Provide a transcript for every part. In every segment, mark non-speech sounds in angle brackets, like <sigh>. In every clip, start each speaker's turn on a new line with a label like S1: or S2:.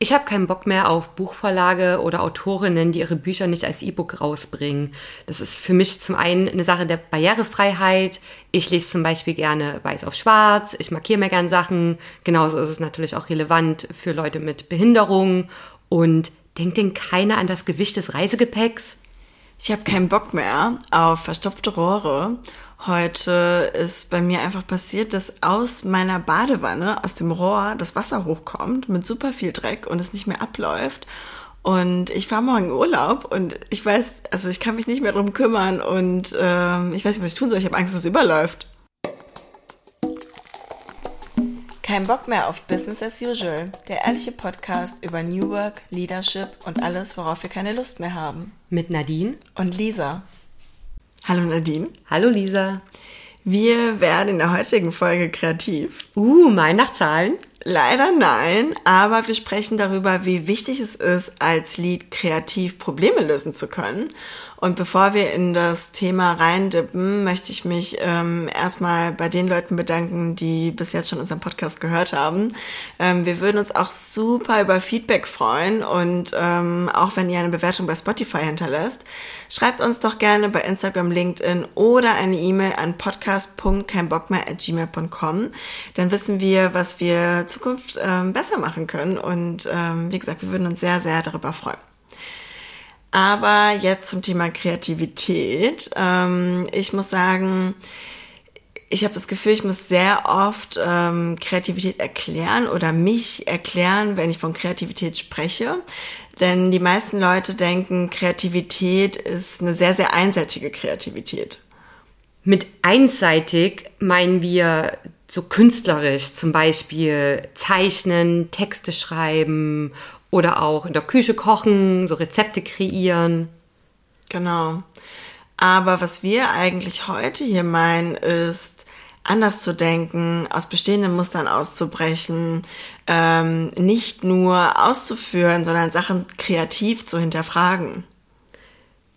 S1: Ich habe keinen Bock mehr auf Buchverlage oder Autorinnen, die ihre Bücher nicht als E-Book rausbringen. Das ist für mich zum einen eine Sache der Barrierefreiheit. Ich lese zum Beispiel gerne weiß auf schwarz, ich markiere mir gern Sachen. Genauso ist es natürlich auch relevant für Leute mit Behinderung. Und denkt denn keiner an das Gewicht des Reisegepäcks?
S2: Ich habe keinen Bock mehr auf verstopfte Rohre Heute ist bei mir einfach passiert, dass aus meiner Badewanne, aus dem Rohr, das Wasser hochkommt mit super viel Dreck und es nicht mehr abläuft. Und ich fahre morgen in Urlaub und ich weiß, also ich kann mich nicht mehr drum kümmern und ähm, ich weiß nicht, was ich tun soll. Ich habe Angst, dass es überläuft. Kein Bock mehr auf Business as usual. Der ehrliche Podcast über New Work, Leadership und alles, worauf wir keine Lust mehr haben.
S1: Mit Nadine
S2: und Lisa. Hallo Nadine.
S1: Hallo Lisa.
S2: Wir werden in der heutigen Folge kreativ.
S1: Uh, mein nach Zahlen?
S2: Leider nein, aber wir sprechen darüber, wie wichtig es ist, als Lied kreativ Probleme lösen zu können und bevor wir in das Thema reindippen, möchte ich mich ähm, erstmal bei den Leuten bedanken, die bis jetzt schon unseren Podcast gehört haben. Ähm, wir würden uns auch super über Feedback freuen und ähm, auch wenn ihr eine Bewertung bei Spotify hinterlässt, schreibt uns doch gerne bei Instagram, LinkedIn oder eine E-Mail an podcast.keinbockmehr@gmail.com. Dann wissen wir, was wir Zukunft ähm, besser machen können und ähm, wie gesagt, wir würden uns sehr, sehr darüber freuen. Aber jetzt zum Thema Kreativität. Ähm, ich muss sagen, ich habe das Gefühl, ich muss sehr oft ähm, Kreativität erklären oder mich erklären, wenn ich von Kreativität spreche. Denn die meisten Leute denken, Kreativität ist eine sehr, sehr einseitige Kreativität.
S1: Mit einseitig meinen wir so künstlerisch, zum Beispiel zeichnen, Texte schreiben oder auch in der Küche kochen, so Rezepte kreieren.
S2: Genau. Aber was wir eigentlich heute hier meinen, ist, anders zu denken, aus bestehenden Mustern auszubrechen, ähm, nicht nur auszuführen, sondern Sachen kreativ zu hinterfragen.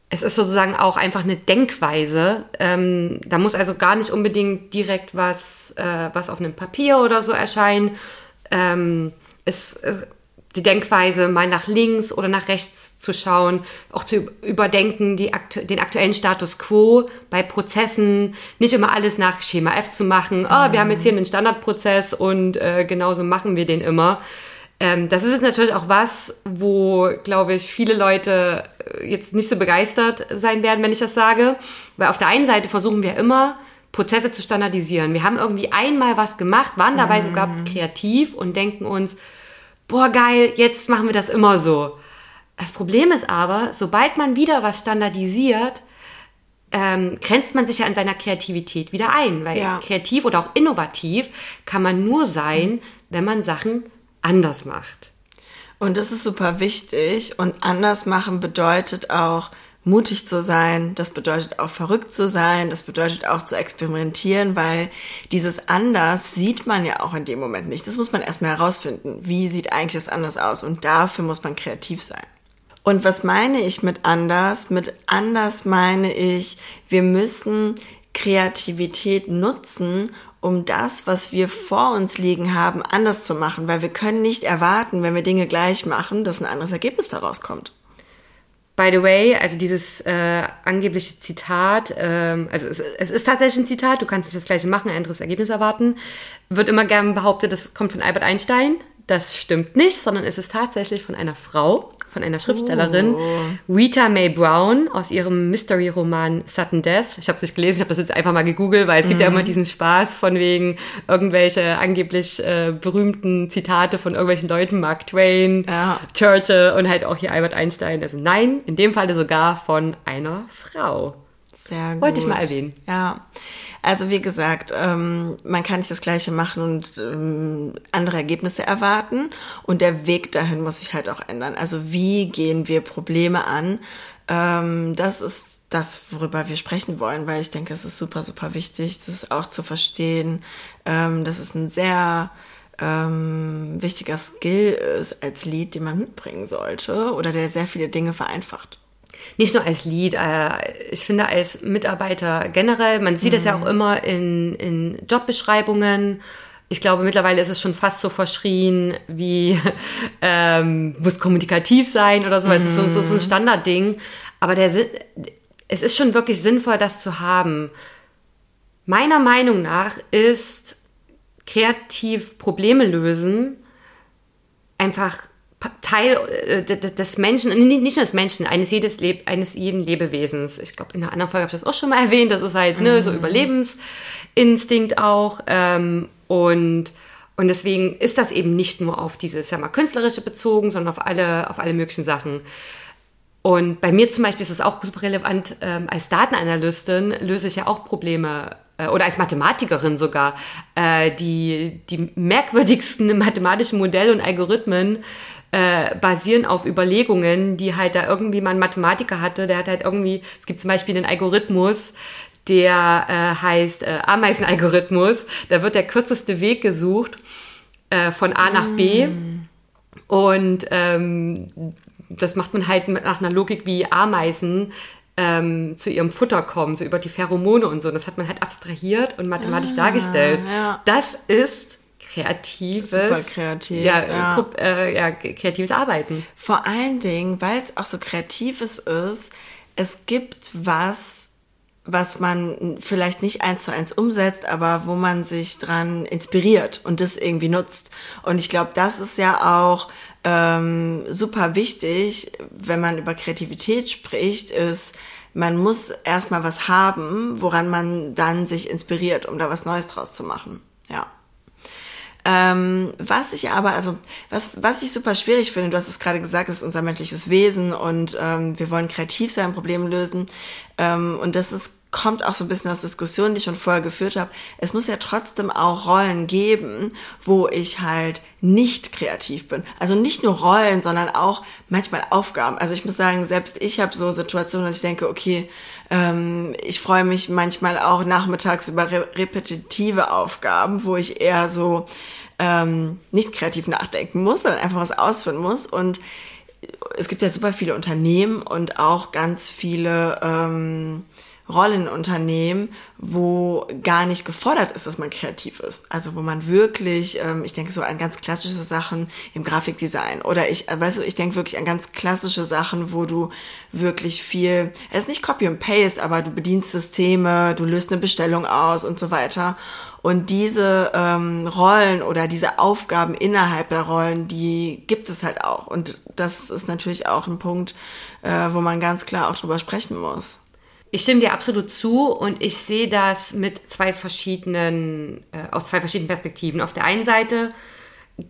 S1: Es ist sozusagen auch einfach eine Denkweise. Ähm, da muss also gar nicht unbedingt direkt was, äh, was auf einem Papier oder so erscheinen. Ähm, es, es die Denkweise mal nach links oder nach rechts zu schauen, auch zu überdenken, die aktu den aktuellen Status quo bei Prozessen, nicht immer alles nach Schema F zu machen, oh, wir haben jetzt hier einen Standardprozess und äh, genauso machen wir den immer. Ähm, das ist jetzt natürlich auch was, wo, glaube ich, viele Leute äh, jetzt nicht so begeistert sein werden, wenn ich das sage. Weil auf der einen Seite versuchen wir immer, Prozesse zu standardisieren. Wir haben irgendwie einmal was gemacht, waren dabei mhm. sogar kreativ und denken uns, boah geil, jetzt machen wir das immer so. Das Problem ist aber, sobald man wieder was standardisiert, ähm, grenzt man sich ja an seiner Kreativität wieder ein, weil ja. kreativ oder auch innovativ kann man nur sein, wenn man Sachen anders macht.
S2: Und das ist super wichtig und anders machen bedeutet auch mutig zu sein, das bedeutet auch verrückt zu sein, das bedeutet auch zu experimentieren, weil dieses anders sieht man ja auch in dem Moment nicht. Das muss man erstmal herausfinden. Wie sieht eigentlich das anders aus? Und dafür muss man kreativ sein. Und was meine ich mit anders? Mit anders meine ich, wir müssen Kreativität nutzen, um das, was wir vor uns liegen haben, anders zu machen, weil wir können nicht erwarten, wenn wir Dinge gleich machen, dass ein anderes Ergebnis daraus kommt.
S1: By the way, also dieses äh, angebliche Zitat, ähm, also es, es, ist tatsächlich ein Zitat, du kannst nicht das gleiche machen, ein anderes Ergebnis erwarten, wird immer gern behauptet, das kommt von Albert Einstein. Das stimmt nicht, sondern es ist tatsächlich von einer Frau, von einer Schriftstellerin, oh. Rita Mae Brown, aus ihrem Mystery-Roman Sudden Death. Ich habe es nicht gelesen, ich habe das jetzt einfach mal gegoogelt, weil es mhm. gibt ja mhm. immer diesen Spaß von wegen irgendwelche angeblich äh, berühmten Zitate von irgendwelchen Leuten, Mark Twain, ja. Churchill und halt auch hier Albert Einstein. Also nein, in dem Falle sogar von einer Frau.
S2: Sehr gut.
S1: Wollte ich mal erwähnen.
S2: Ja. Also wie gesagt, ähm, man kann nicht das Gleiche machen und ähm, andere Ergebnisse erwarten. Und der Weg dahin muss sich halt auch ändern. Also wie gehen wir Probleme an? Ähm, das ist das, worüber wir sprechen wollen, weil ich denke, es ist super, super wichtig, das ist auch zu verstehen. Ähm, dass es ein sehr ähm, wichtiger Skill ist als Lied, den man mitbringen sollte oder der sehr viele Dinge vereinfacht
S1: nicht nur als Lead, äh, ich finde als Mitarbeiter generell, man sieht mhm. das ja auch mhm. immer in, in Jobbeschreibungen, ich glaube, mittlerweile ist es schon fast so verschrien wie <laughs> ähm, muss kommunikativ sein oder so. Mhm. Es ist so, so, so ein Standardding. Aber der es ist schon wirklich sinnvoll, das zu haben. Meiner Meinung nach ist kreativ Probleme lösen einfach Teil äh, des Menschen, nicht nur des Menschen, eines, jedes Leb eines jeden Lebewesens. Ich glaube, in einer anderen Folge habe ich das auch schon mal erwähnt. Das ist halt ne, so mhm. Überlebensinstinkt auch. Ähm, und, und deswegen ist das eben nicht nur auf dieses, ja mal, künstlerische bezogen, sondern auf alle, auf alle möglichen Sachen. Und bei mir zum Beispiel ist es auch super relevant, ähm, als Datenanalystin löse ich ja auch Probleme äh, oder als Mathematikerin sogar, äh, die, die merkwürdigsten <laughs> mathematischen Modelle und Algorithmen äh, basieren auf Überlegungen, die halt da irgendwie mal ein Mathematiker hatte. Der hat halt irgendwie, es gibt zum Beispiel einen Algorithmus, der äh, heißt äh, Ameisenalgorithmus. Da wird der kürzeste Weg gesucht äh, von A nach B. Mm. Und ähm, das macht man halt nach einer Logik wie Ameisen ähm, zu ihrem Futter kommen, so über die Pheromone und so. Das hat man halt abstrahiert und mathematisch ah, dargestellt. Ja. Das ist kreatives,
S2: Super kreativ,
S1: ja, ja. Äh, ja, kreatives Arbeiten.
S2: Vor allen Dingen, weil es auch so kreatives ist, es gibt was, was man vielleicht nicht eins zu eins umsetzt, aber wo man sich dran inspiriert und das irgendwie nutzt. Und ich glaube, das ist ja auch ähm, super wichtig, wenn man über Kreativität spricht, ist, man muss erstmal was haben, woran man dann sich inspiriert, um da was Neues draus zu machen. Ja. Ähm, was ich aber, also was, was ich super schwierig finde, du hast es gerade gesagt, ist unser menschliches Wesen und ähm, wir wollen kreativ sein, Probleme lösen. Ähm, und das ist kommt auch so ein bisschen aus Diskussionen, die ich schon vorher geführt habe. Es muss ja trotzdem auch Rollen geben, wo ich halt nicht kreativ bin. Also nicht nur Rollen, sondern auch manchmal Aufgaben. Also ich muss sagen, selbst ich habe so Situationen, dass ich denke, okay, ähm, ich freue mich manchmal auch nachmittags über re repetitive Aufgaben, wo ich eher so ähm, nicht kreativ nachdenken muss, sondern einfach was ausführen muss. Und es gibt ja super viele Unternehmen und auch ganz viele ähm, Rollenunternehmen, wo gar nicht gefordert ist, dass man kreativ ist. Also wo man wirklich, ähm, ich denke so an ganz klassische Sachen im Grafikdesign oder ich, äh, weißt du, ich denke wirklich an ganz klassische Sachen, wo du wirklich viel, es ist nicht Copy and Paste, aber du bedienst Systeme, du löst eine Bestellung aus und so weiter. Und diese ähm, Rollen oder diese Aufgaben innerhalb der Rollen, die gibt es halt auch. Und das ist natürlich auch ein Punkt, äh, wo man ganz klar auch drüber sprechen muss.
S1: Ich stimme dir absolut zu und ich sehe das mit zwei verschiedenen, äh, aus zwei verschiedenen Perspektiven. Auf der einen Seite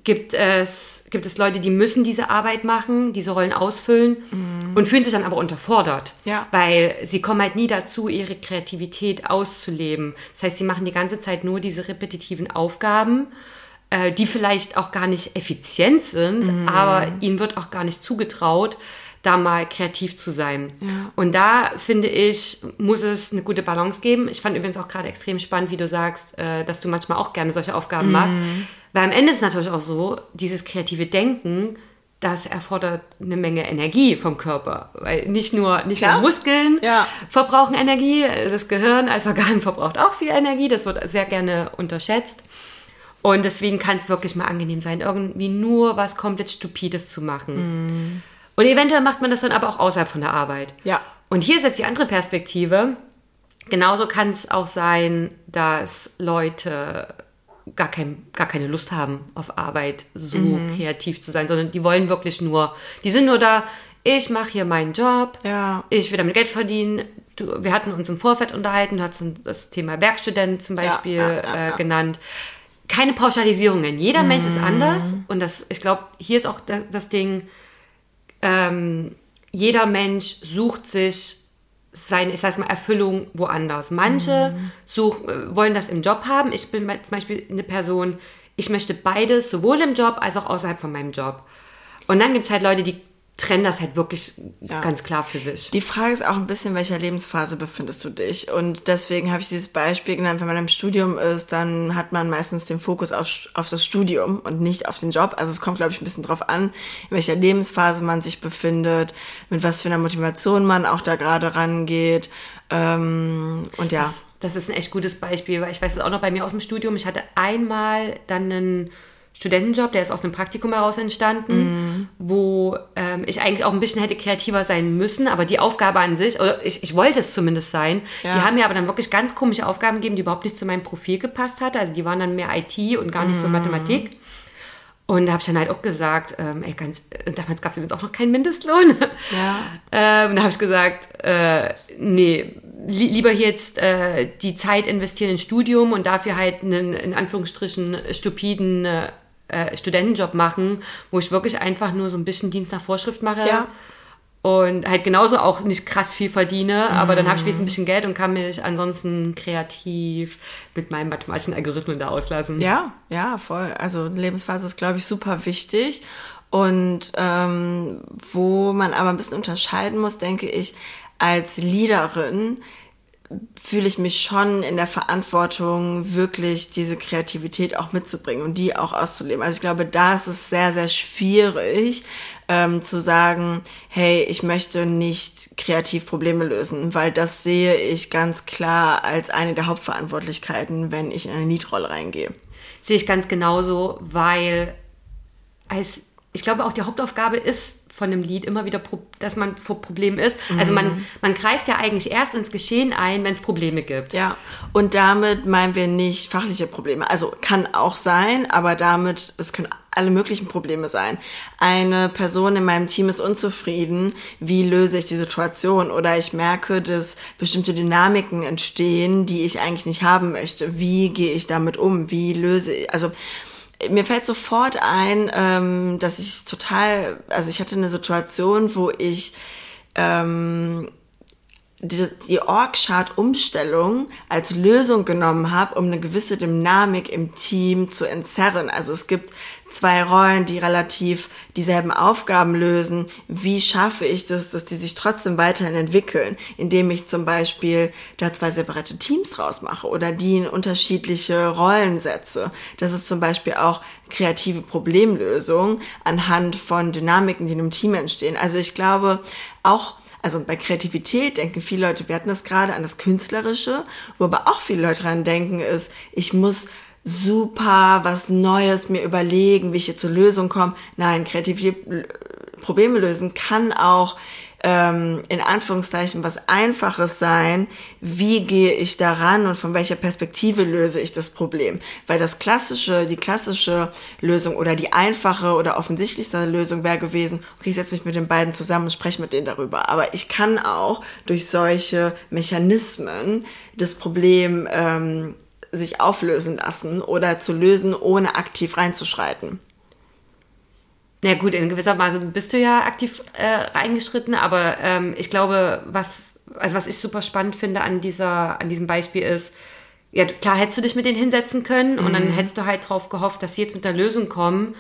S1: gibt es, gibt es Leute, die müssen diese Arbeit machen, diese Rollen ausfüllen mhm. und fühlen sich dann aber unterfordert. Ja. Weil sie kommen halt nie dazu, ihre Kreativität auszuleben. Das heißt, sie machen die ganze Zeit nur diese repetitiven Aufgaben, äh, die vielleicht auch gar nicht effizient sind, mhm. aber ihnen wird auch gar nicht zugetraut, da mal kreativ zu sein. Ja. Und da finde ich, muss es eine gute Balance geben. Ich fand übrigens auch gerade extrem spannend, wie du sagst, äh, dass du manchmal auch gerne solche Aufgaben mhm. machst. Weil am Ende ist es natürlich auch so, dieses kreative Denken, das erfordert eine Menge Energie vom Körper. Weil nicht nur, nicht nur Muskeln ja. verbrauchen Energie, das Gehirn als Organ <laughs> verbraucht auch viel Energie. Das wird sehr gerne unterschätzt. Und deswegen kann es wirklich mal angenehm sein, irgendwie nur was komplett Stupides zu machen. Mm. Und eventuell macht man das dann aber auch außerhalb von der Arbeit.
S2: Ja.
S1: Und hier ist jetzt die andere Perspektive. Genauso kann es auch sein, dass Leute gar, kein, gar keine Lust haben, auf Arbeit so mhm. kreativ zu sein, sondern die wollen wirklich nur, die sind nur da, ich mache hier meinen Job, ja. ich will damit Geld verdienen. Du, wir hatten uns im Vorfeld unterhalten, du hast das Thema Werkstudent zum Beispiel ja, ja, äh, genannt. Keine Pauschalisierungen. Jeder mhm. Mensch ist mhm. anders und das, ich glaube, hier ist auch das Ding, ähm, jeder Mensch sucht sich seine, ich sag mal, Erfüllung woanders. Manche mhm. such, äh, wollen das im Job haben. Ich bin zum Beispiel eine Person, ich möchte beides, sowohl im Job als auch außerhalb von meinem Job. Und dann gibt es halt Leute, die trennen das halt wirklich ja. ganz klar für sich.
S2: Die Frage ist auch ein bisschen, in welcher Lebensphase befindest du dich? Und deswegen habe ich dieses Beispiel genannt, wenn man im Studium ist, dann hat man meistens den Fokus auf, auf das Studium und nicht auf den Job. Also es kommt, glaube ich, ein bisschen drauf an, in welcher Lebensphase man sich befindet, mit was für einer Motivation man auch da gerade rangeht. Ähm, und ja.
S1: Das das ist ein echt gutes Beispiel, weil ich weiß es auch noch bei mir aus dem Studium. Ich hatte einmal dann einen Studentenjob, der ist aus einem Praktikum heraus entstanden, mm. wo ähm, ich eigentlich auch ein bisschen hätte kreativer sein müssen, aber die Aufgabe an sich, oder ich, ich wollte es zumindest sein, ja. die haben mir aber dann wirklich ganz komische Aufgaben gegeben, die überhaupt nicht zu meinem Profil gepasst hat. Also die waren dann mehr IT und gar nicht mm. so Mathematik. Und da habe ich dann halt auch gesagt, ähm, ey, ganz, damals gab es übrigens auch noch keinen Mindestlohn. Ja. <laughs> ähm, da habe ich gesagt, äh, nee, li lieber jetzt äh, die Zeit investieren ins Studium und dafür halt einen, in Anführungsstrichen, stupiden äh, Studentenjob machen, wo ich wirklich einfach nur so ein bisschen Dienst nach Vorschrift mache. Ja. Und halt genauso auch nicht krass viel verdiene, mhm. aber dann habe ich wenigstens ein bisschen Geld und kann mich ansonsten kreativ mit meinen mathematischen Algorithmen da auslassen.
S2: Ja, ja, voll. Also Lebensphase ist, glaube ich, super wichtig. Und ähm, wo man aber ein bisschen unterscheiden muss, denke ich, als Leaderin fühle ich mich schon in der Verantwortung, wirklich diese Kreativität auch mitzubringen und die auch auszuleben. Also ich glaube, da ist es sehr, sehr schwierig ähm, zu sagen, hey, ich möchte nicht kreativ Probleme lösen, weil das sehe ich ganz klar als eine der Hauptverantwortlichkeiten, wenn ich in eine Niedrolle reingehe.
S1: Sehe ich ganz genauso, weil als ich glaube auch die Hauptaufgabe ist von einem Lied immer wieder, dass man vor Problemen ist. Mhm. Also man, mhm. man greift ja eigentlich erst ins Geschehen ein, wenn es Probleme gibt.
S2: Ja, und damit meinen wir nicht fachliche Probleme. Also kann auch sein, aber damit, es können alle möglichen Probleme sein. Eine Person in meinem Team ist unzufrieden. Wie löse ich die Situation? Oder ich merke, dass bestimmte Dynamiken entstehen, die ich eigentlich nicht haben möchte. Wie gehe ich damit um? Wie löse ich? Also mir fällt sofort ein, ähm, dass ich total, also ich hatte eine Situation, wo ich ähm, die, die Org-Chart-Umstellung als Lösung genommen habe, um eine gewisse Dynamik im Team zu entzerren. Also es gibt zwei Rollen, die relativ dieselben Aufgaben lösen. Wie schaffe ich das, dass die sich trotzdem weiterhin entwickeln, indem ich zum Beispiel da zwei separate Teams rausmache oder die in unterschiedliche Rollen setze. Das ist zum Beispiel auch kreative Problemlösung anhand von Dynamiken, die in einem Team entstehen. Also ich glaube, auch also bei Kreativität denken viele Leute, wir hatten das gerade an das Künstlerische, wo aber auch viele Leute dran denken, ist, ich muss super was Neues mir überlegen, wie ich hier zur Lösung komme. Nein, kreative Probleme lösen kann auch ähm, in Anführungszeichen was Einfaches sein, wie gehe ich daran und von welcher Perspektive löse ich das Problem. Weil das klassische, die klassische Lösung oder die einfache oder offensichtlichste Lösung wäre gewesen, okay, ich setze mich mit den beiden zusammen und spreche mit denen darüber. Aber ich kann auch durch solche Mechanismen das Problem ähm, sich auflösen lassen oder zu lösen, ohne aktiv reinzuschreiten.
S1: Na gut, in gewisser Weise bist du ja aktiv äh, reingeschritten, aber ähm, ich glaube, was, also was ich super spannend finde an dieser, an diesem Beispiel ist, ja, klar hättest du dich mit denen hinsetzen können mhm. und dann mhm. hättest du halt drauf gehofft, dass sie jetzt mit einer Lösung kommen.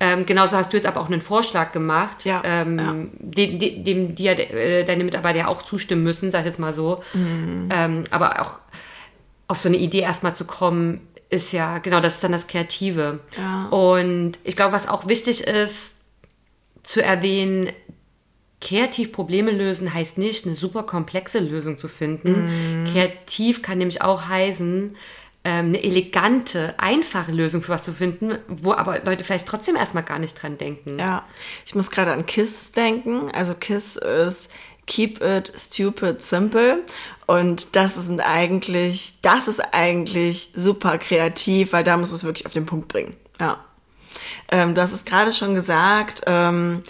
S1: Ähm, genauso hast du jetzt aber auch einen Vorschlag gemacht, ja, ähm, ja. dem, dem, dem die ja äh, deine Mitarbeiter ja auch zustimmen müssen, sag ich jetzt mal so. Mhm. Ähm, aber auch auf so eine Idee erstmal zu kommen, ist ja, genau, das ist dann das Kreative. Ja. Und ich glaube, was auch wichtig ist zu erwähnen, kreativ Probleme lösen heißt nicht, eine super komplexe Lösung zu finden. Mm. Kreativ kann nämlich auch heißen, ähm, eine elegante, einfache Lösung für was zu finden, wo aber Leute vielleicht trotzdem erstmal gar nicht dran denken.
S2: Ja, ich muss gerade an KISS denken. Also KISS ist Keep It Stupid Simple. Und das ist eigentlich, das ist eigentlich super kreativ, weil da muss es wirklich auf den Punkt bringen. Ja. Ähm, du hast es gerade schon gesagt. Ähm,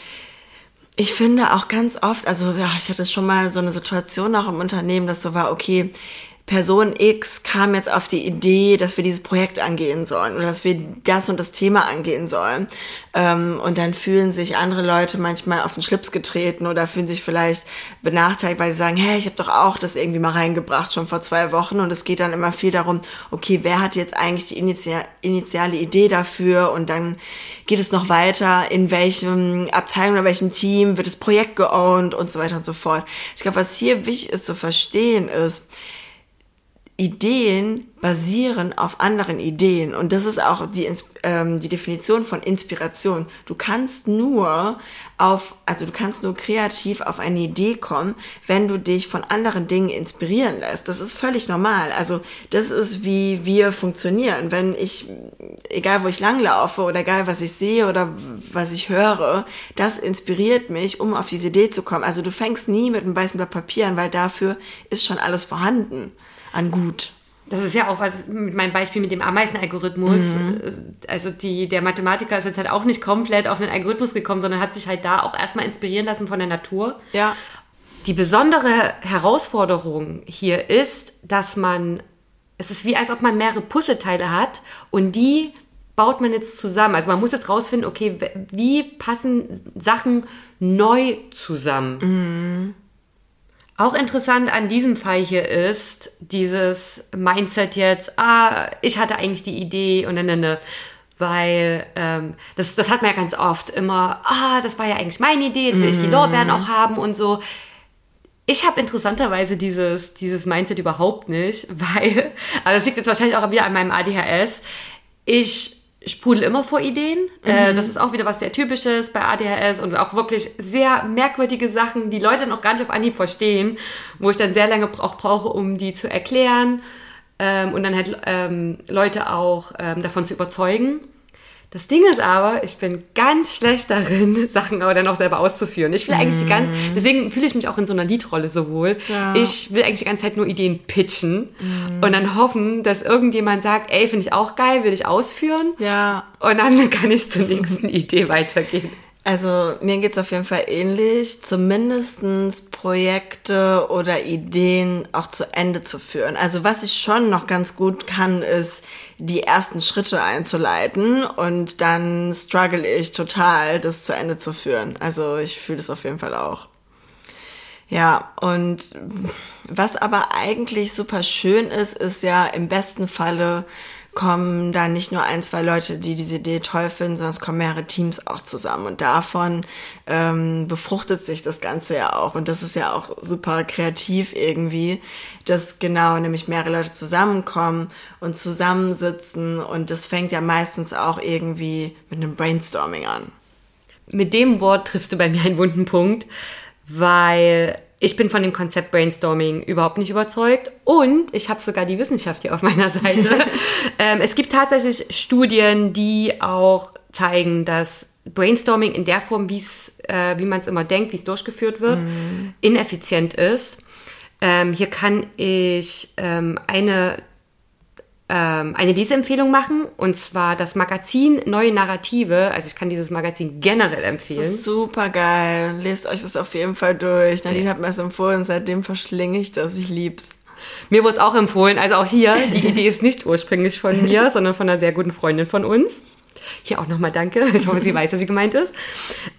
S2: ich finde auch ganz oft, also ja, ich hatte schon mal so eine Situation auch im Unternehmen, dass so war, okay, Person X kam jetzt auf die Idee, dass wir dieses Projekt angehen sollen oder dass wir das und das Thema angehen sollen. Ähm, und dann fühlen sich andere Leute manchmal auf den Schlips getreten oder fühlen sich vielleicht benachteiligt, weil sie sagen, hey, ich habe doch auch das irgendwie mal reingebracht, schon vor zwei Wochen. Und es geht dann immer viel darum, okay, wer hat jetzt eigentlich die Initial initiale Idee dafür? Und dann geht es noch weiter, in welchem Abteilung oder welchem Team wird das Projekt geowned und so weiter und so fort. Ich glaube, was hier wichtig ist zu verstehen ist, Ideen basieren auf anderen Ideen. Und das ist auch die, ähm, die Definition von Inspiration. Du kannst nur auf, also du kannst nur kreativ auf eine Idee kommen, wenn du dich von anderen Dingen inspirieren lässt. Das ist völlig normal. Also das ist, wie wir funktionieren. Wenn ich, egal wo ich langlaufe oder egal was ich sehe oder was ich höre, das inspiriert mich, um auf diese Idee zu kommen. Also du fängst nie mit einem weißen Blatt Papier an, weil dafür ist schon alles vorhanden an Gut.
S1: Das ist ja auch was mit meinem Beispiel mit dem Ameisenalgorithmus. Mhm. Also die, der Mathematiker ist jetzt halt auch nicht komplett auf einen Algorithmus gekommen, sondern hat sich halt da auch erstmal inspirieren lassen von der Natur.
S2: Ja.
S1: Die besondere Herausforderung hier ist, dass man, es ist wie als ob man mehrere Puzzleteile hat und die baut man jetzt zusammen. Also man muss jetzt rausfinden, okay, wie passen Sachen neu zusammen. Mhm. Auch interessant an diesem Fall hier ist dieses Mindset jetzt, ah, ich hatte eigentlich die Idee und dann, dann, weil ähm, das, das hat man ja ganz oft immer, ah, das war ja eigentlich meine Idee, jetzt will ich die Lorbeeren auch haben und so. Ich habe interessanterweise dieses, dieses Mindset überhaupt nicht, <laughs> weil, aber das liegt jetzt wahrscheinlich auch wieder an meinem ADHS. Ich sprudel immer vor Ideen. Äh, mhm. das ist auch wieder was sehr Typisches bei ADHS und auch wirklich sehr merkwürdige Sachen, die Leute noch gar nicht auf Anhieb verstehen, wo ich dann sehr lange auch brauche, um die zu erklären ähm, und dann halt ähm, Leute auch ähm, davon zu überzeugen. Das Ding ist aber, ich bin ganz schlecht darin, <laughs> Sachen aber dann auch selber auszuführen. Ich will eigentlich die ganze, deswegen fühle ich mich auch in so einer Liedrolle so wohl. Ja. Ich will eigentlich die ganze Zeit nur Ideen pitchen mm. und dann hoffen, dass irgendjemand sagt, ey, finde ich auch geil, will ich ausführen.
S2: Ja.
S1: Und dann <laughs> kann ich zur nächsten Idee weitergehen.
S2: Also mir geht's auf jeden Fall ähnlich, zumindestens Projekte oder Ideen auch zu Ende zu führen. Also was ich schon noch ganz gut kann, ist die ersten Schritte einzuleiten und dann struggle ich total, das zu Ende zu führen. Also ich fühle das auf jeden Fall auch. Ja, und was aber eigentlich super schön ist, ist ja im besten Falle kommen da nicht nur ein, zwei Leute, die diese Idee toll finden, sondern es kommen mehrere Teams auch zusammen. Und davon ähm, befruchtet sich das Ganze ja auch. Und das ist ja auch super kreativ irgendwie, dass genau nämlich mehrere Leute zusammenkommen und zusammensitzen. Und das fängt ja meistens auch irgendwie mit einem Brainstorming an.
S1: Mit dem Wort triffst du bei mir einen wunden Punkt, weil ich bin von dem Konzept Brainstorming überhaupt nicht überzeugt und ich habe sogar die Wissenschaft hier auf meiner Seite. <laughs> ähm, es gibt tatsächlich Studien, die auch zeigen, dass Brainstorming in der Form, wie's, äh, wie man es immer denkt, wie es durchgeführt wird, mm. ineffizient ist. Ähm, hier kann ich ähm, eine ähm, eine Leseempfehlung machen und zwar das Magazin Neue Narrative. Also ich kann dieses Magazin generell empfehlen. Das
S2: ist super geil. Lest euch das auf jeden Fall durch. Nadine ja. hat mir das empfohlen, seitdem verschlinge ich das. Ich lieb's.
S1: Mir wurde es auch empfohlen. Also auch hier, die Idee ist nicht ursprünglich von <laughs> mir, sondern von einer sehr guten Freundin von uns. Hier auch nochmal danke. Ich hoffe, sie weiß, dass sie gemeint ist.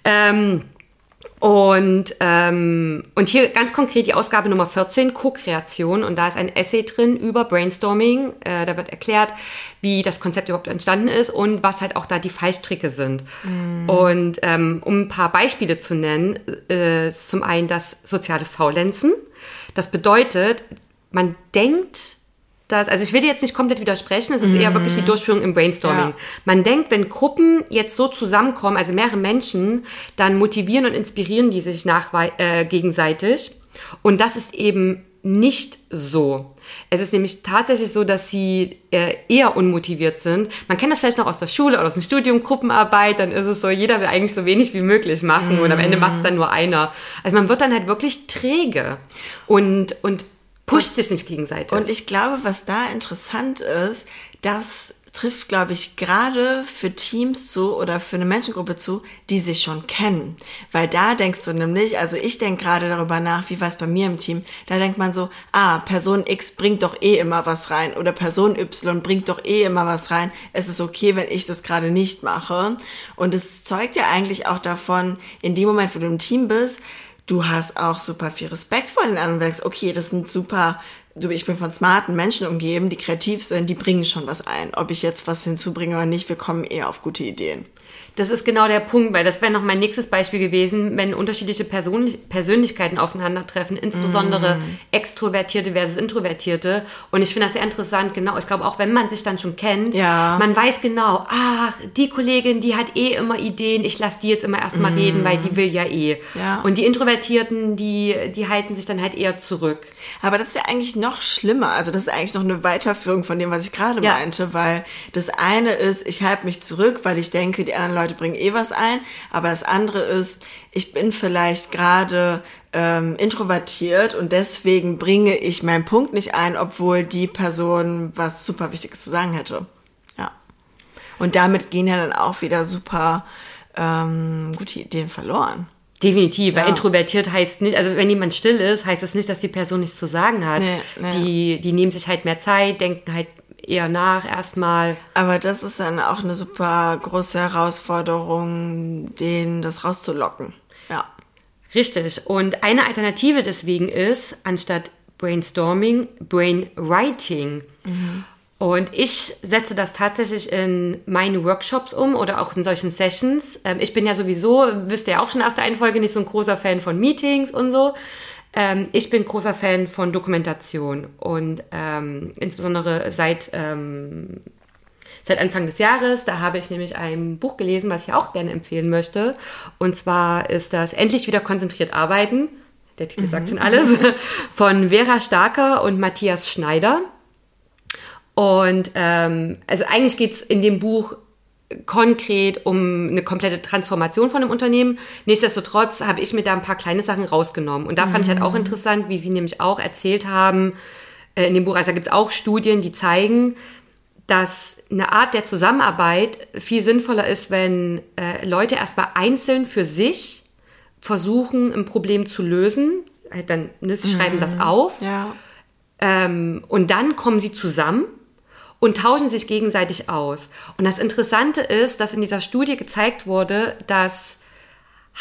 S1: Ähm, und, ähm, und hier ganz konkret die Ausgabe Nummer 14, Co-Kreation. Und da ist ein Essay drin über Brainstorming. Äh, da wird erklärt, wie das Konzept überhaupt entstanden ist und was halt auch da die Fallstricke sind. Mm. Und ähm, um ein paar Beispiele zu nennen, äh, zum einen das soziale Faulenzen. Das bedeutet, man denkt, dass, also ich will jetzt nicht komplett widersprechen, es ist mhm. eher wirklich die Durchführung im Brainstorming. Ja. Man denkt, wenn Gruppen jetzt so zusammenkommen, also mehrere Menschen, dann motivieren und inspirieren die sich nach, äh, gegenseitig. Und das ist eben nicht so. Es ist nämlich tatsächlich so, dass sie äh, eher unmotiviert sind. Man kennt das vielleicht noch aus der Schule oder aus dem Studium, Gruppenarbeit, dann ist es so, jeder will eigentlich so wenig wie möglich machen mm. und am Ende macht es dann nur einer. Also man wird dann halt wirklich träge und, und pusht sich nicht gegenseitig.
S2: Und ich glaube, was da interessant ist, das trifft, glaube ich, gerade für Teams zu oder für eine Menschengruppe zu, die sich schon kennen. Weil da denkst du nämlich, also ich denke gerade darüber nach, wie war es bei mir im Team, da denkt man so, ah, Person X bringt doch eh immer was rein oder Person Y bringt doch eh immer was rein. Es ist okay, wenn ich das gerade nicht mache. Und es zeugt ja eigentlich auch davon, in dem Moment, wo du im Team bist, du hast auch super viel Respekt vor den anderen und sagst, okay, das sind super, du, ich bin von smarten Menschen umgeben, die kreativ sind, die bringen schon was ein. Ob ich jetzt was hinzubringe oder nicht, wir kommen eher auf gute Ideen.
S1: Das ist genau der Punkt, weil das wäre noch mein nächstes Beispiel gewesen, wenn unterschiedliche Person Persönlichkeiten aufeinandertreffen, insbesondere mm. Extrovertierte versus Introvertierte. Und ich finde das sehr interessant, genau. Ich glaube, auch wenn man sich dann schon kennt, ja. man weiß genau, ach, die Kollegin, die hat eh immer Ideen, ich lasse die jetzt immer erstmal mm. reden, weil die will ja eh. Ja. Und die Introvertierten, die, die halten sich dann halt eher zurück.
S2: Aber das ist ja eigentlich noch schlimmer. Also das ist eigentlich noch eine Weiterführung von dem, was ich gerade ja. meinte, weil das eine ist, ich halte mich zurück, weil ich denke, die anderen Leute bringen eh was ein. Aber das andere ist, ich bin vielleicht gerade ähm, introvertiert und deswegen bringe ich meinen Punkt nicht ein, obwohl die Person was super Wichtiges zu sagen hätte. Ja. Und damit gehen ja dann auch wieder super ähm, gute Ideen verloren.
S1: Definitiv, weil ja. introvertiert heißt nicht, also wenn jemand still ist, heißt das nicht, dass die Person nichts zu sagen hat. Nee, nee. Die, die nehmen sich halt mehr Zeit, denken halt eher nach erstmal.
S2: Aber das ist dann auch eine super große Herausforderung, den das rauszulocken. Ja.
S1: Richtig. Und eine Alternative deswegen ist, anstatt Brainstorming, Brainwriting. Mhm. Und ich setze das tatsächlich in meine Workshops um oder auch in solchen Sessions. Ähm, ich bin ja sowieso, wisst ihr auch schon aus der einen Folge, nicht so ein großer Fan von Meetings und so. Ähm, ich bin großer Fan von Dokumentation und ähm, insbesondere seit, ähm, seit Anfang des Jahres, da habe ich nämlich ein Buch gelesen, was ich auch gerne empfehlen möchte. Und zwar ist das Endlich wieder konzentriert arbeiten. Der Titel mhm. sagt schon alles. <laughs> Von Vera Starker und Matthias Schneider. Und ähm, also eigentlich geht's in dem Buch konkret um eine komplette Transformation von einem Unternehmen. Nichtsdestotrotz habe ich mir da ein paar kleine Sachen rausgenommen. Und da fand ich halt auch mhm. interessant, wie Sie nämlich auch erzählt haben, äh, in dem Buch, also da gibt es auch Studien, die zeigen, dass eine Art der Zusammenarbeit viel sinnvoller ist, wenn äh, Leute erstmal einzeln für sich versuchen, ein Problem zu lösen. Halt dann ne, sie schreiben mhm. das auf. Ja. Ähm, und dann kommen sie zusammen und tauschen sich gegenseitig aus. Und das Interessante ist, dass in dieser Studie gezeigt wurde, dass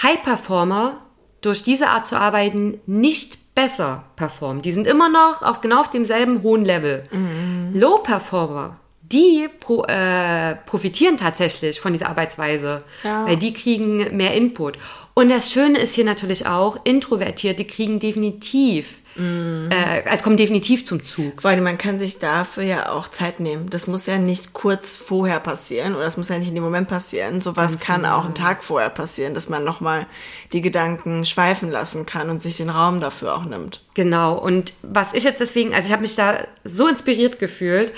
S1: High-Performer durch diese Art zu arbeiten nicht besser performen. Die sind immer noch auf genau auf demselben hohen Level. Mhm. Low-Performer, die pro, äh, profitieren tatsächlich von dieser Arbeitsweise, ja. weil die kriegen mehr Input. Und das Schöne ist hier natürlich auch, Introvertierte kriegen definitiv Mm. Äh, es kommt definitiv zum Zug.
S2: Weil man kann sich dafür ja auch Zeit nehmen. Das muss ja nicht kurz vorher passieren oder das muss ja nicht in dem Moment passieren. Sowas Ganz kann genau. auch einen Tag vorher passieren, dass man nochmal die Gedanken schweifen lassen kann und sich den Raum dafür auch nimmt.
S1: Genau. Und was ich jetzt deswegen, also ich habe mich da so inspiriert gefühlt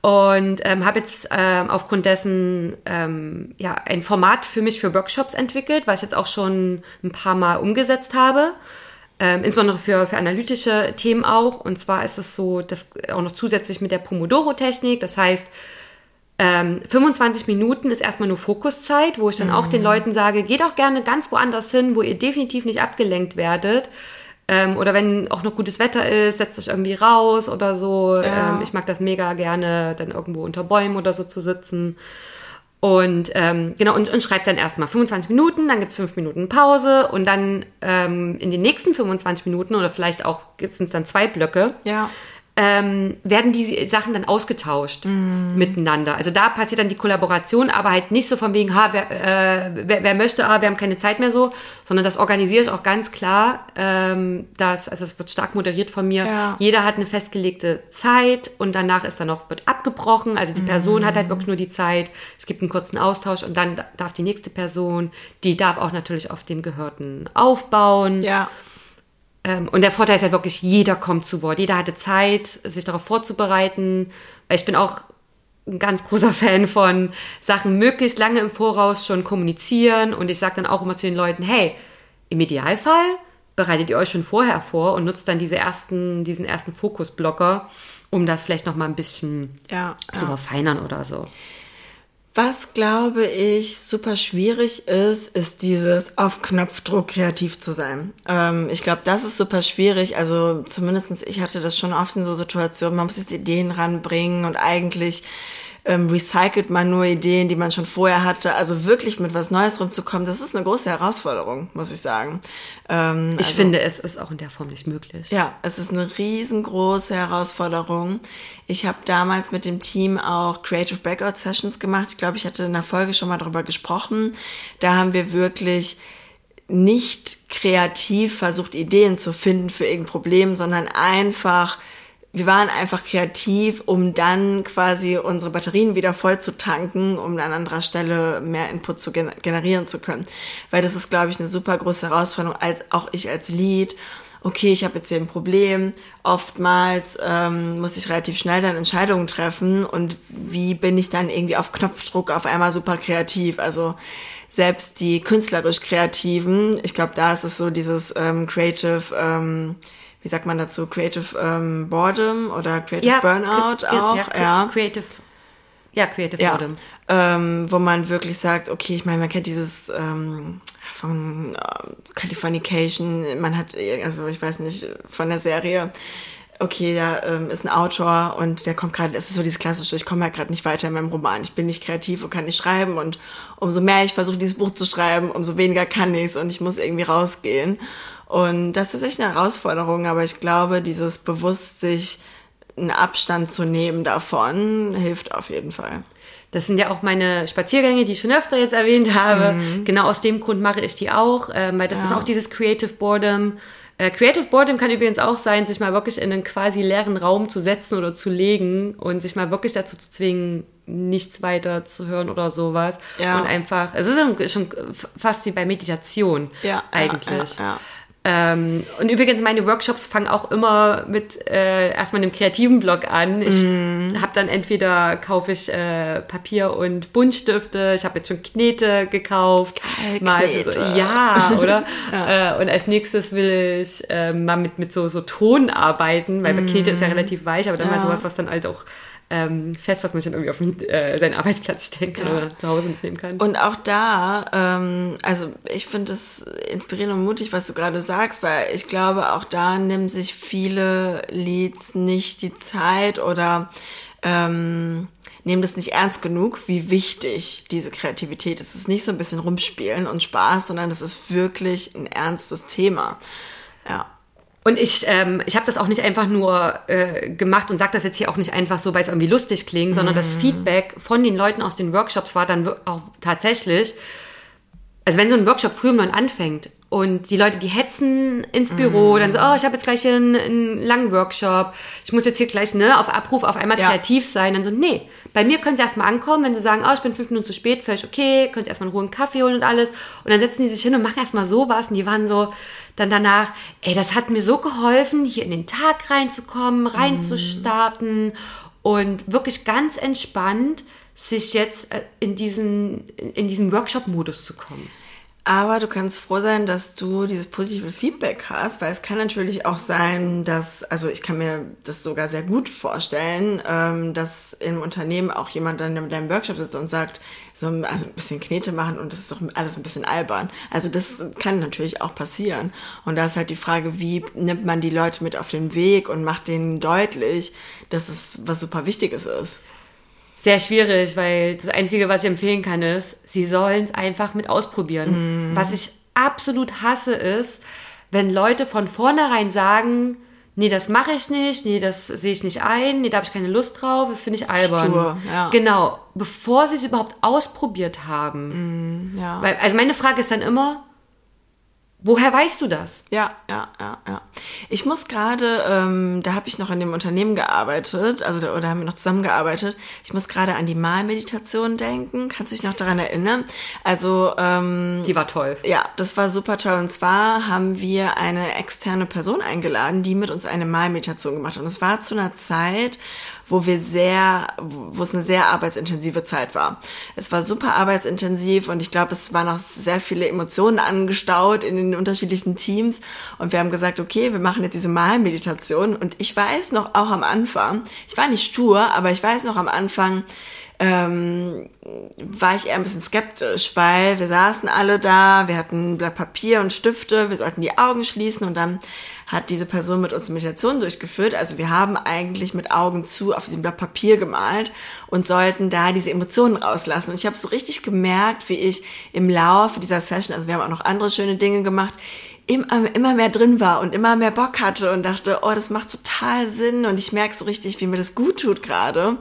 S1: und ähm, habe jetzt ähm, aufgrund dessen ähm, ja ein Format für mich für Workshops entwickelt, was ich jetzt auch schon ein paar Mal umgesetzt habe ähm, insbesondere für, für analytische Themen auch. Und zwar ist es so, dass auch noch zusätzlich mit der Pomodoro-Technik, das heißt, ähm, 25 Minuten ist erstmal nur Fokuszeit, wo ich dann mhm. auch den mhm. Leuten sage, geht auch gerne ganz woanders hin, wo ihr definitiv nicht abgelenkt werdet. Ähm, oder wenn auch noch gutes Wetter ist, setzt euch irgendwie raus oder so. Ja. Ähm, ich mag das mega gerne, dann irgendwo unter Bäumen oder so zu sitzen. Und ähm, genau, und, und schreibt dann erstmal 25 Minuten, dann gibt es 5 Minuten Pause und dann ähm, in den nächsten 25 Minuten oder vielleicht auch sind es dann zwei Blöcke, ja ähm, werden diese Sachen dann ausgetauscht mm. miteinander. Also da passiert dann die Kollaboration, aber halt nicht so von wegen, ha, wer, äh, wer, wer möchte, ah, wir haben keine Zeit mehr so, sondern das organisiere ich auch ganz klar, ähm, dass, also es wird stark moderiert von mir. Ja. Jeder hat eine festgelegte Zeit und danach ist dann noch, wird abgebrochen. Also die Person mm. hat halt wirklich nur die Zeit. Es gibt einen kurzen Austausch und dann darf die nächste Person, die darf auch natürlich auf dem Gehörten aufbauen. Ja. Ähm, und der Vorteil ist halt wirklich, jeder kommt zu Wort. Jeder hatte Zeit, sich darauf vorzubereiten. Weil ich bin auch ein ganz großer <laughs> Fan von Sachen möglichst lange im Voraus schon kommunizieren. Und ich sage dann auch immer zu den Leuten, hey, im Idealfall bereitet ihr euch schon vorher vor und nutzt dann diese ersten, diesen ersten Fokusblocker, um das vielleicht noch mal ein bisschen ja, zu ja. verfeinern oder so.
S2: Was glaube ich super schwierig ist, ist dieses auf Knopfdruck kreativ zu sein. Ähm, ich glaube, das ist super schwierig. Also zumindestens ich hatte das schon oft in so Situationen, man muss jetzt Ideen ranbringen und eigentlich ähm, recycelt man nur Ideen, die man schon vorher hatte. Also wirklich mit was Neues rumzukommen, das ist eine große Herausforderung, muss ich sagen. Ähm,
S1: Ich
S2: also,
S1: finde, es ist auch in der Form nicht möglich.
S2: ja, es ist eine riesengroße Herausforderung. Ich habe damals mit dem Team auch Creative Breakout Sessions gemacht. Ich glaube, ich hatte in der Folge schon mal darüber gesprochen. Da haben wir wirklich nicht kreativ versucht, Ideen zu finden für irgendein Problem, sondern einfach, wir waren einfach kreativ, um dann quasi unsere Batterien wieder voll zu tanken, um an anderer Stelle mehr Input zu gen generieren zu können. Weil das ist, glaube ich, eine super große Herausforderung, als auch ich als Lead okay, ich habe jetzt hier ein Problem. Oftmals ähm, muss ich relativ schnell dann Entscheidungen treffen und wie bin ich dann irgendwie auf Knopfdruck auf einmal super kreativ? Also selbst die künstlerisch Kreativen, ich glaube, da ist es so dieses ähm, Creative, ähm, wie sagt man dazu, Creative ähm, Boredom oder Creative Burnout
S1: cre-
S2: auch,
S1: ja.
S2: ja.
S1: Creative, ja, Creative
S2: Ja,
S1: Boredom.
S2: ähm, wo man wirklich sagt, okay, ich meine, man kennt dieses ähm, von äh, Californication, man hat, also ich weiß nicht, von der Serie, okay, da ähm, ist ein Autor und der kommt gerade, es ist so dieses klassische, ich komme ja gerade nicht weiter in meinem Roman, ich bin nicht kreativ und kann nicht schreiben und umso mehr ich versuche, dieses Buch zu schreiben, umso weniger kann ich es und ich muss irgendwie rausgehen. Und das ist echt eine Herausforderung, aber ich glaube, dieses bewusst sich einen Abstand zu nehmen davon, hilft auf jeden Fall.
S1: Das sind ja auch meine Spaziergänge, die ich schon öfter jetzt erwähnt habe. Genau aus dem Grund mache ich die auch, ähm, weil das ist auch dieses Creative Boredom. Äh, Creative Boredom kann übrigens auch sein, sich mal wirklich in einen quasi leeren Raum zu setzen oder zu legen und sich mal wirklich dazu zu zwingen, nichts weiter zu hören oder sowas.
S2: Ja.
S1: Und einfach, es ist schon, schon fast wie bei Meditation
S2: Ja,
S1: eigentlich.
S2: Ja, ja,
S1: Ähm, und übrigens, meine Workshops fangen auch immer mit äh, erstmal einem kreativen Blog an. Ich
S2: Mhm.
S1: habe dann entweder kaufe ich äh, Papier und Buntstifte, ich habe jetzt schon Knete gekauft.
S2: Geil,
S1: mal
S2: Knete.
S1: So, ja, oder? <laughs> Äh, und als nächstes will ich äh, mal mit, mit so, so Ton arbeiten, weil Knete ist ja relativ weich, aber dann mal
S2: Mhm. Ja.
S1: sowas, was dann halt auch ähm, fest, was man sich dann irgendwie auf den, äh, seinen Arbeitsplatz stellen kann oder zu Hause mitnehmen kann.
S2: Und auch da, ähm, also ich finde es inspirierend und mutig, was du gerade sagst, weil ich glaube, auch da nehmen sich viele Leads nicht die Zeit oder ähm, nehmen das nicht ernst genug, wie wichtig diese Kreativität ist. Es ist nicht so ein bisschen rumspielen und Spaß, sondern es ist wirklich ein ernstes Thema. Ja.
S1: Und ich, ähm, ich habe das auch nicht einfach nur äh, gemacht und sage das jetzt hier auch nicht einfach so, weil es irgendwie lustig klingt, sondern das Feedback von den Leuten aus den Workshops war dann auch tatsächlich, also wenn so ein Workshop früh um neun anfängt und die Leute, die hetzen ins Büro, dann so, oh, ich habe jetzt gleich einen, einen langen Workshop, ich muss jetzt hier gleich ne, auf Abruf auf einmal
S2: Ja.
S1: kreativ sein. Dann so, nee, bei mir können sie erstmal ankommen, wenn sie sagen, oh, ich bin fünf Minuten zu spät, völlig okay, könnt ihr erstmal in Ruhe einen Kaffee holen und alles. Und dann setzen die sich hin und machen erstmal sowas und die waren so dann danach, ey, das hat mir so geholfen, hier in den Tag reinzukommen, reinzustarten und wirklich ganz entspannt sich jetzt äh, in diesen, in diesen Workshop-Modus zu kommen.
S2: Aber du kannst froh sein, dass du dieses positive Feedback hast, weil es kann natürlich auch sein, dass, also ich kann mir das sogar sehr gut vorstellen, ähm, dass im Unternehmen auch jemand dann mit deinem Workshop sitzt und sagt, so also ein bisschen Knete machen und das ist doch alles ein bisschen albern. Also das kann natürlich auch passieren. Und da ist halt die Frage, wie nimmt man die Leute mit auf den Weg und macht denen deutlich, dass es was super Wichtiges ist.
S1: Sehr schwierig, weil das Einzige, was ich empfehlen kann, ist, sie sollen es einfach mit ausprobieren. Was ich absolut hasse, ist, wenn Leute von vornherein sagen, nee, das mache ich nicht, nee, das sehe ich nicht ein, nee, da habe ich keine Lust drauf, das finde ich albern.
S2: Stur, ja.
S1: Genau, bevor sie es überhaupt ausprobiert haben.
S2: Ja.
S1: Weil, also meine Frage ist dann immer, woher weißt du das?
S2: Ja, ja, ja, ja. Ich muss gerade, ähm, da habe ich noch in dem Unternehmen gearbeitet, also da, oder haben wir noch zusammengearbeitet. Ich muss gerade an die Malmeditation denken. Kannst du dich noch daran erinnern? Also ähm,
S1: Die war toll.
S2: ja, das war super toll. Und zwar haben wir eine externe Person eingeladen, die mit uns eine Malmeditation gemacht hat. Und es war zu einer Zeit, wo wir sehr, wo es eine sehr arbeitsintensive Zeit war. Es war super arbeitsintensiv und ich glaube, es waren auch sehr viele Emotionen angestaut in den unterschiedlichen Teams. Und wir haben gesagt, okay, wir machen jetzt diese Malmeditation. Und ich weiß noch auch am Anfang, ich war nicht stur, aber ich weiß noch am Anfang, ähm, war ich eher ein bisschen skeptisch, weil wir saßen alle da, wir hatten ein Blatt Papier und Stifte, wir sollten die Augen schließen und dann hat diese Person mit uns Meditation durchgeführt. Also wir haben eigentlich mit Augen zu auf diesem Blatt Papier gemalt und sollten da diese Emotionen rauslassen. Und ich habe so richtig gemerkt, wie ich im Laufe dieser Session, also wir haben auch noch andere schöne Dinge gemacht, immer, immer mehr drin war und immer mehr Bock hatte und dachte, oh, das macht total Sinn und ich merke so richtig, wie mir das gut tut gerade.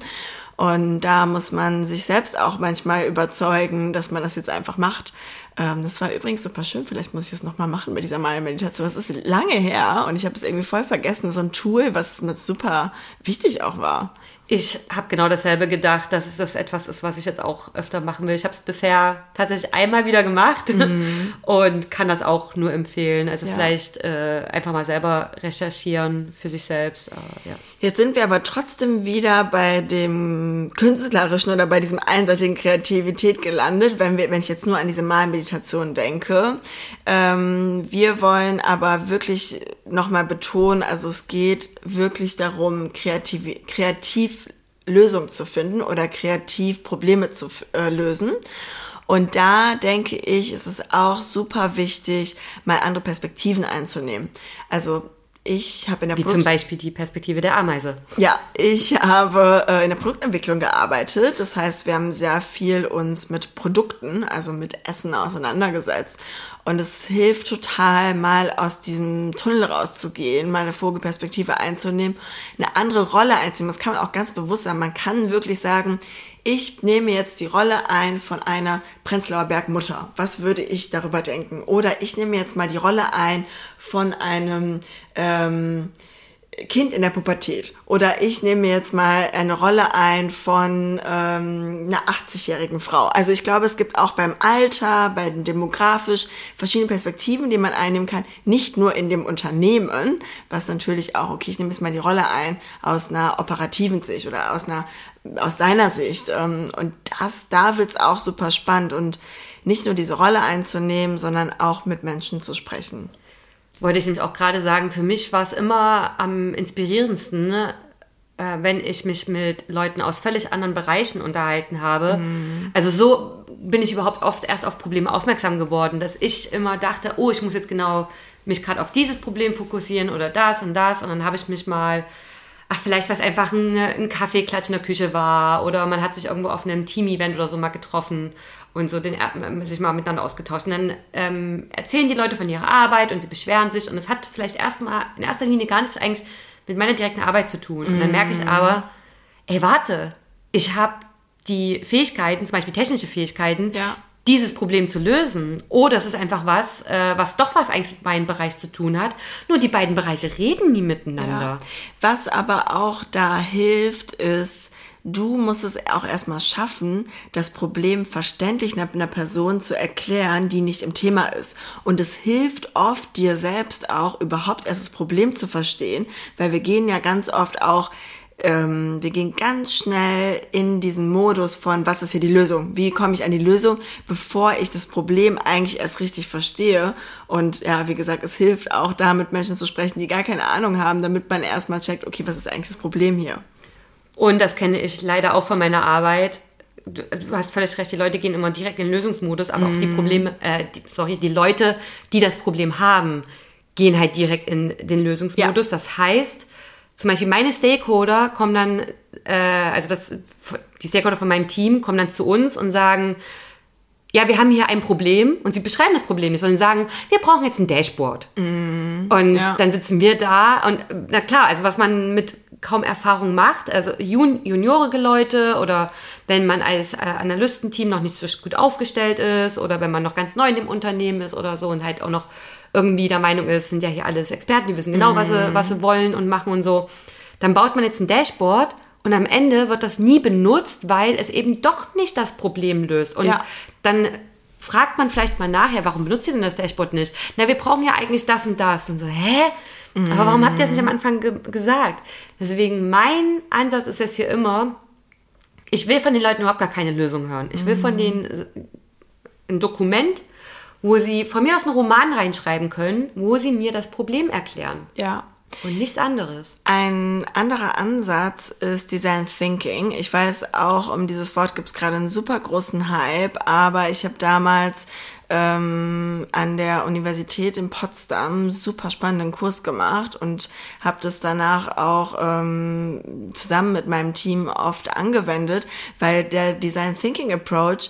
S2: Und da muss man sich selbst auch manchmal überzeugen, dass man das jetzt einfach macht. Ähm, das war übrigens super schön. Vielleicht muss ich das nochmal machen bei dieser Maya-Meditation. Das ist lange her und ich habe es irgendwie voll vergessen. So ein Tool, was mit super wichtig auch war.
S1: Ich habe genau dasselbe gedacht, dass es das etwas ist, was ich jetzt auch öfter machen will. Ich habe es bisher tatsächlich einmal wieder gemacht mhm. <laughs> und kann das auch nur empfehlen. Also ja. vielleicht äh, einfach mal selber recherchieren für sich selbst. Äh, ja.
S2: Jetzt sind wir aber trotzdem wieder bei dem künstlerischen oder bei diesem einseitigen Kreativität gelandet, wenn, wir, wenn ich jetzt nur an diese Malmeditation denke. Ähm, wir wollen aber wirklich nochmal betonen, also es geht wirklich darum, kreativ, kreativ Lösungen zu finden oder kreativ Probleme zu äh, lösen. Und da denke ich, ist es auch super wichtig, mal andere Perspektiven einzunehmen. Also ich habe in der
S1: Wie Produkt zum Beispiel die Perspektive der Ameise.
S2: Ja, ich habe äh, in der Produktentwicklung gearbeitet. Das heißt, wir haben sehr viel uns mit Produkten, also mit Essen auseinandergesetzt. Und es hilft total, mal aus diesem Tunnel rauszugehen, mal eine Vogelperspektive einzunehmen, eine andere Rolle einzunehmen. Das kann man auch ganz bewusst sagen. Man kann wirklich sagen, ich nehme jetzt die Rolle ein von einer Prenzlauer Bergmutter. Was würde ich darüber denken? Oder ich nehme jetzt mal die Rolle ein von einem ähm, Kind in der Pubertät. Oder ich nehme jetzt mal eine Rolle ein von ähm, einer 80-jährigen Frau. Also ich glaube, es gibt auch beim Alter, bei den demografisch verschiedene Perspektiven, die man einnehmen kann. Nicht nur in dem Unternehmen, was natürlich auch, okay, ich nehme jetzt mal die Rolle ein aus einer operativen Sicht oder aus einer aus seiner Sicht. Ähm, und das, da wird's auch super spannend und nicht nur diese Rolle einzunehmen, sondern auch mit Menschen zu sprechen
S1: wollte ich nämlich auch gerade sagen, für mich war es immer am inspirierendsten, ne? äh, wenn ich mich mit Leuten aus völlig anderen Bereichen unterhalten habe. Mhm. Also so bin ich überhaupt oft erst auf Probleme aufmerksam geworden, dass ich immer dachte, oh, ich muss jetzt genau mich gerade auf dieses Problem fokussieren oder das und das. Und dann habe ich mich mal, ach, vielleicht was einfach ein, ein Kaffeeklatsch in der Küche war oder man hat sich irgendwo auf einem Team-Event oder so mal getroffen und so den, äh, sich mal miteinander ausgetauscht. Und dann ähm, erzählen die Leute von ihrer Arbeit und sie beschweren sich und es hat vielleicht erstmal in erster Linie gar nichts eigentlich mit meiner direkten Arbeit zu tun. Und dann merke ich mhm. aber, ey, warte, ich habe die Fähigkeiten, zum Beispiel technische Fähigkeiten, ja. Dieses Problem zu lösen. Oder es ist einfach was, äh, was doch was eigentlich mit meinem Bereich zu tun hat. Nur die beiden Bereiche reden nie miteinander. Ja.
S2: Was aber auch da hilft, ist, Du musst es auch erstmal schaffen, das Problem verständlich einer Person zu erklären, die nicht im Thema ist. Und es hilft oft dir selbst auch überhaupt erst das Problem zu verstehen, weil wir gehen ja ganz oft auch ähm, wir gehen ganz schnell in diesen Modus von, was ist hier die Lösung? Wie komme ich an die Lösung, bevor ich das Problem eigentlich erst richtig verstehe? Und ja, wie gesagt, es hilft auch da mit Menschen zu sprechen, die gar keine Ahnung haben, damit man erstmal checkt, okay, was ist eigentlich das Problem hier?
S1: Und das kenne ich leider auch von meiner Arbeit. Du, du hast völlig recht, die Leute gehen immer direkt in den Lösungsmodus, aber mm. auch die mhm. Probleme, äh, die, sorry, die Leute, die das Problem haben, gehen halt direkt in den Lösungsmodus. Ja. Das heißt, zum Beispiel meine Stakeholder kommen dann, äh, also das, die Stakeholder von meinem Team kommen dann zu uns und sagen, ja, wir haben hier ein Problem und sie beschreiben das Problem nicht, sondern sagen, wir brauchen jetzt ein Dashboard. Mm, und ja. dann sitzen wir da und na klar, also was man mit kaum Erfahrung macht, also jun juniorige Leute oder wenn man als äh, Analystenteam noch nicht so gut aufgestellt ist oder wenn man noch ganz neu in dem Unternehmen ist oder so und halt auch noch irgendwie der Meinung ist, sind ja hier alles Experten, die wissen genau, mm. was, sie, was sie wollen und machen und so, dann baut man jetzt ein Dashboard und am Ende wird das nie benutzt, weil es eben doch nicht das Problem löst. Und ja. dann fragt man vielleicht mal nachher, warum benutzt ihr denn das Dashboard nicht? Na, wir brauchen ja eigentlich das und das. Und so, hä? Aber warum habt ihr das nicht am Anfang ge gesagt? Deswegen, mein Ansatz ist jetzt hier immer, ich will von den Leuten überhaupt gar keine Lösung hören. Ich will von denen ein Dokument, wo sie von mir aus einen Roman reinschreiben können, wo sie mir das Problem erklären.
S2: Ja.
S1: Und nichts anderes.
S2: Ein anderer Ansatz ist Design Thinking. Ich weiß auch, um dieses Wort gibt es gerade einen super großen Hype, aber ich habe damals ähm, an der Universität in Potsdam super spannenden Kurs gemacht und habe das danach auch ähm, zusammen mit meinem Team oft angewendet, weil der Design Thinking Approach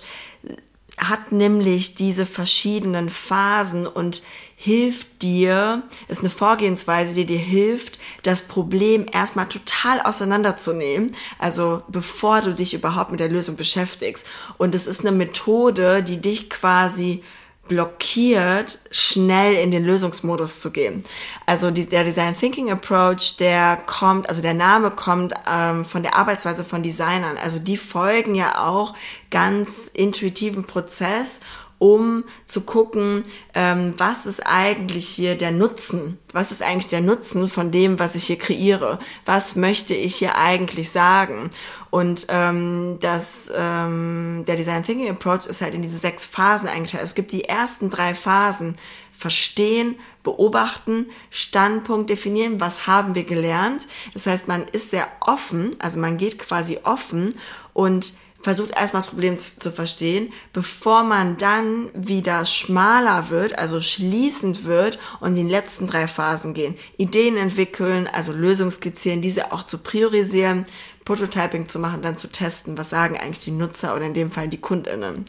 S2: hat nämlich diese verschiedenen Phasen und hilft dir, ist eine Vorgehensweise, die dir hilft, das Problem erstmal total auseinanderzunehmen, also bevor du dich überhaupt mit der Lösung beschäftigst. Und es ist eine Methode, die dich quasi blockiert, schnell in den Lösungsmodus zu gehen. Also die, der Design Thinking Approach, der kommt, also der Name kommt ähm, von der Arbeitsweise von Designern. Also die folgen ja auch ganz intuitiven Prozess um zu gucken, ähm, was ist eigentlich hier der Nutzen? Was ist eigentlich der Nutzen von dem, was ich hier kreiere? Was möchte ich hier eigentlich sagen? Und ähm, das, ähm, der Design Thinking Approach ist halt in diese sechs Phasen eingeteilt. Also es gibt die ersten drei Phasen. Verstehen, beobachten, Standpunkt definieren, was haben wir gelernt. Das heißt, man ist sehr offen, also man geht quasi offen und versucht erstmal das Problem zu verstehen, bevor man dann wieder schmaler wird, also schließend wird und in die letzten drei Phasen gehen. Ideen entwickeln, also Lösungen skizzieren, diese auch zu priorisieren, Prototyping zu machen, dann zu testen, was sagen eigentlich die Nutzer oder in dem Fall die KundInnen.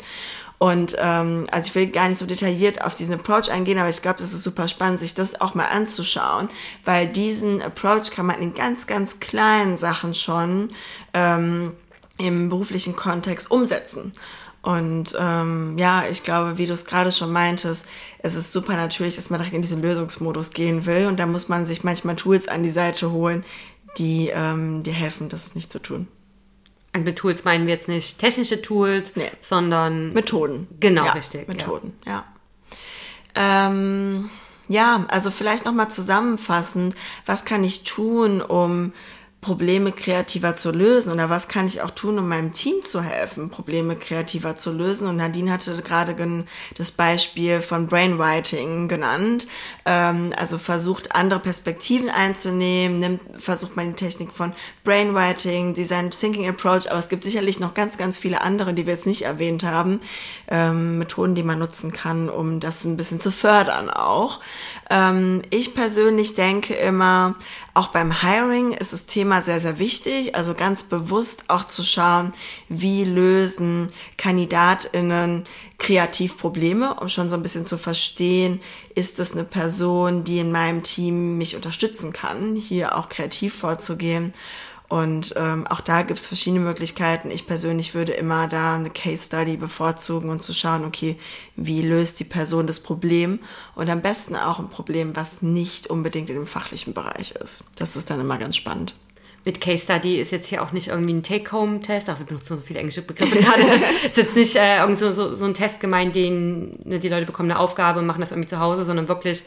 S2: Und ähm, also ich will gar nicht so detailliert auf diesen Approach eingehen, aber ich glaube, das ist super spannend, sich das auch mal anzuschauen, weil diesen Approach kann man in ganz, ganz kleinen Sachen schon ähm, im beruflichen Kontext umsetzen. Und ähm, ja, ich glaube, wie du es gerade schon meintest, es ist super natürlich, dass man direkt in diesen Lösungsmodus gehen will. Und da muss man sich manchmal Tools an die Seite holen, die ähm, dir helfen, das nicht zu tun.
S1: Und mit Tools meinen wir jetzt nicht technische Tools, nee. sondern
S2: Methoden.
S1: Genau,
S2: ja,
S1: richtig.
S2: Methoden, ja. Ja, ähm, ja also vielleicht nochmal zusammenfassend, was kann ich tun, um Probleme kreativer zu lösen oder was kann ich auch tun, um meinem Team zu helfen, Probleme kreativer zu lösen. Und Nadine hatte gerade das Beispiel von Brainwriting genannt. Ähm, also versucht andere Perspektiven einzunehmen, nimmt, versucht man die Technik von Brainwriting, Design Thinking Approach, aber es gibt sicherlich noch ganz, ganz viele andere, die wir jetzt nicht erwähnt haben, ähm, Methoden, die man nutzen kann, um das ein bisschen zu fördern auch. Ähm, ich persönlich denke immer, auch beim Hiring ist das Thema sehr, sehr wichtig. Also ganz bewusst auch zu schauen, wie lösen KandidatInnen kreativ Probleme, um schon so ein bisschen zu verstehen, ist es eine Person, die in meinem Team mich unterstützen kann, hier auch kreativ vorzugehen. Und ähm, auch da gibt es verschiedene Möglichkeiten. Ich persönlich würde immer da eine Case Study bevorzugen und zu schauen, okay, wie löst die Person das Problem und am besten auch ein Problem, was nicht unbedingt in dem fachlichen Bereich ist. Das ist dann immer ganz spannend.
S1: Mit Case Study ist jetzt hier auch nicht irgendwie ein Take-Home-Test, auch wir benutzen so viele englische Begriffe gerade. <laughs> ist jetzt nicht äh, irgend so, so, so ein Test gemeint, den ne, die Leute bekommen eine Aufgabe und machen das irgendwie zu Hause, sondern wirklich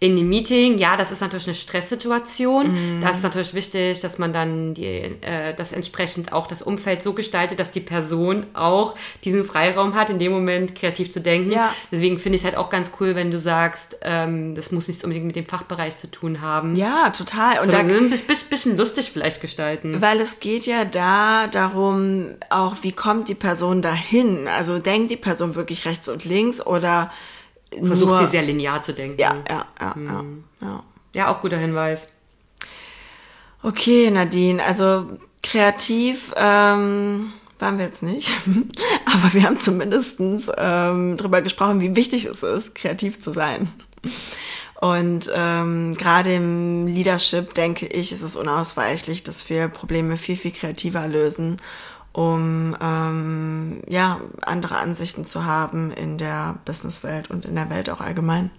S1: in dem Meeting, ja, das ist natürlich eine Stresssituation. Mm. Da ist natürlich wichtig, dass man dann die, äh, das entsprechend auch das Umfeld so gestaltet, dass die Person auch diesen Freiraum hat, in dem Moment kreativ zu denken. Ja. Deswegen finde ich es halt auch ganz cool, wenn du sagst, ähm, das muss nicht unbedingt mit dem Fachbereich zu tun haben.
S2: Ja, total.
S1: Und da ein bisschen lustig vielleicht gestalten.
S2: Weil es geht ja da darum, auch wie kommt die Person dahin? Also denkt die Person wirklich rechts und links oder
S1: Versucht nur, sie sehr linear zu denken.
S2: Ja, ja, ja,
S1: hm. ja, ja. Ja, auch guter Hinweis.
S2: Okay, Nadine, also kreativ ähm, waren wir jetzt nicht, <laughs> aber wir haben zumindest ähm, darüber gesprochen, wie wichtig es ist, kreativ zu sein. Und ähm, gerade im Leadership denke ich, ist es unausweichlich, dass wir Probleme viel, viel kreativer lösen um ähm, ja, andere Ansichten zu haben in der Businesswelt und in der Welt auch allgemein.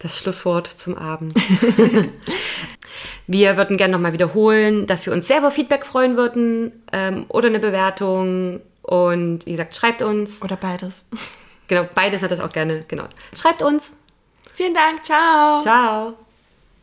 S1: Das Schlusswort zum Abend. <laughs> <laughs> wir würden gerne nochmal wiederholen, dass wir uns selber Feedback freuen würden ähm, oder eine Bewertung. Und wie gesagt, schreibt uns.
S2: Oder beides.
S1: Genau, beides hat das auch gerne. Genau. Schreibt uns.
S2: Vielen Dank. Ciao.
S1: Ciao.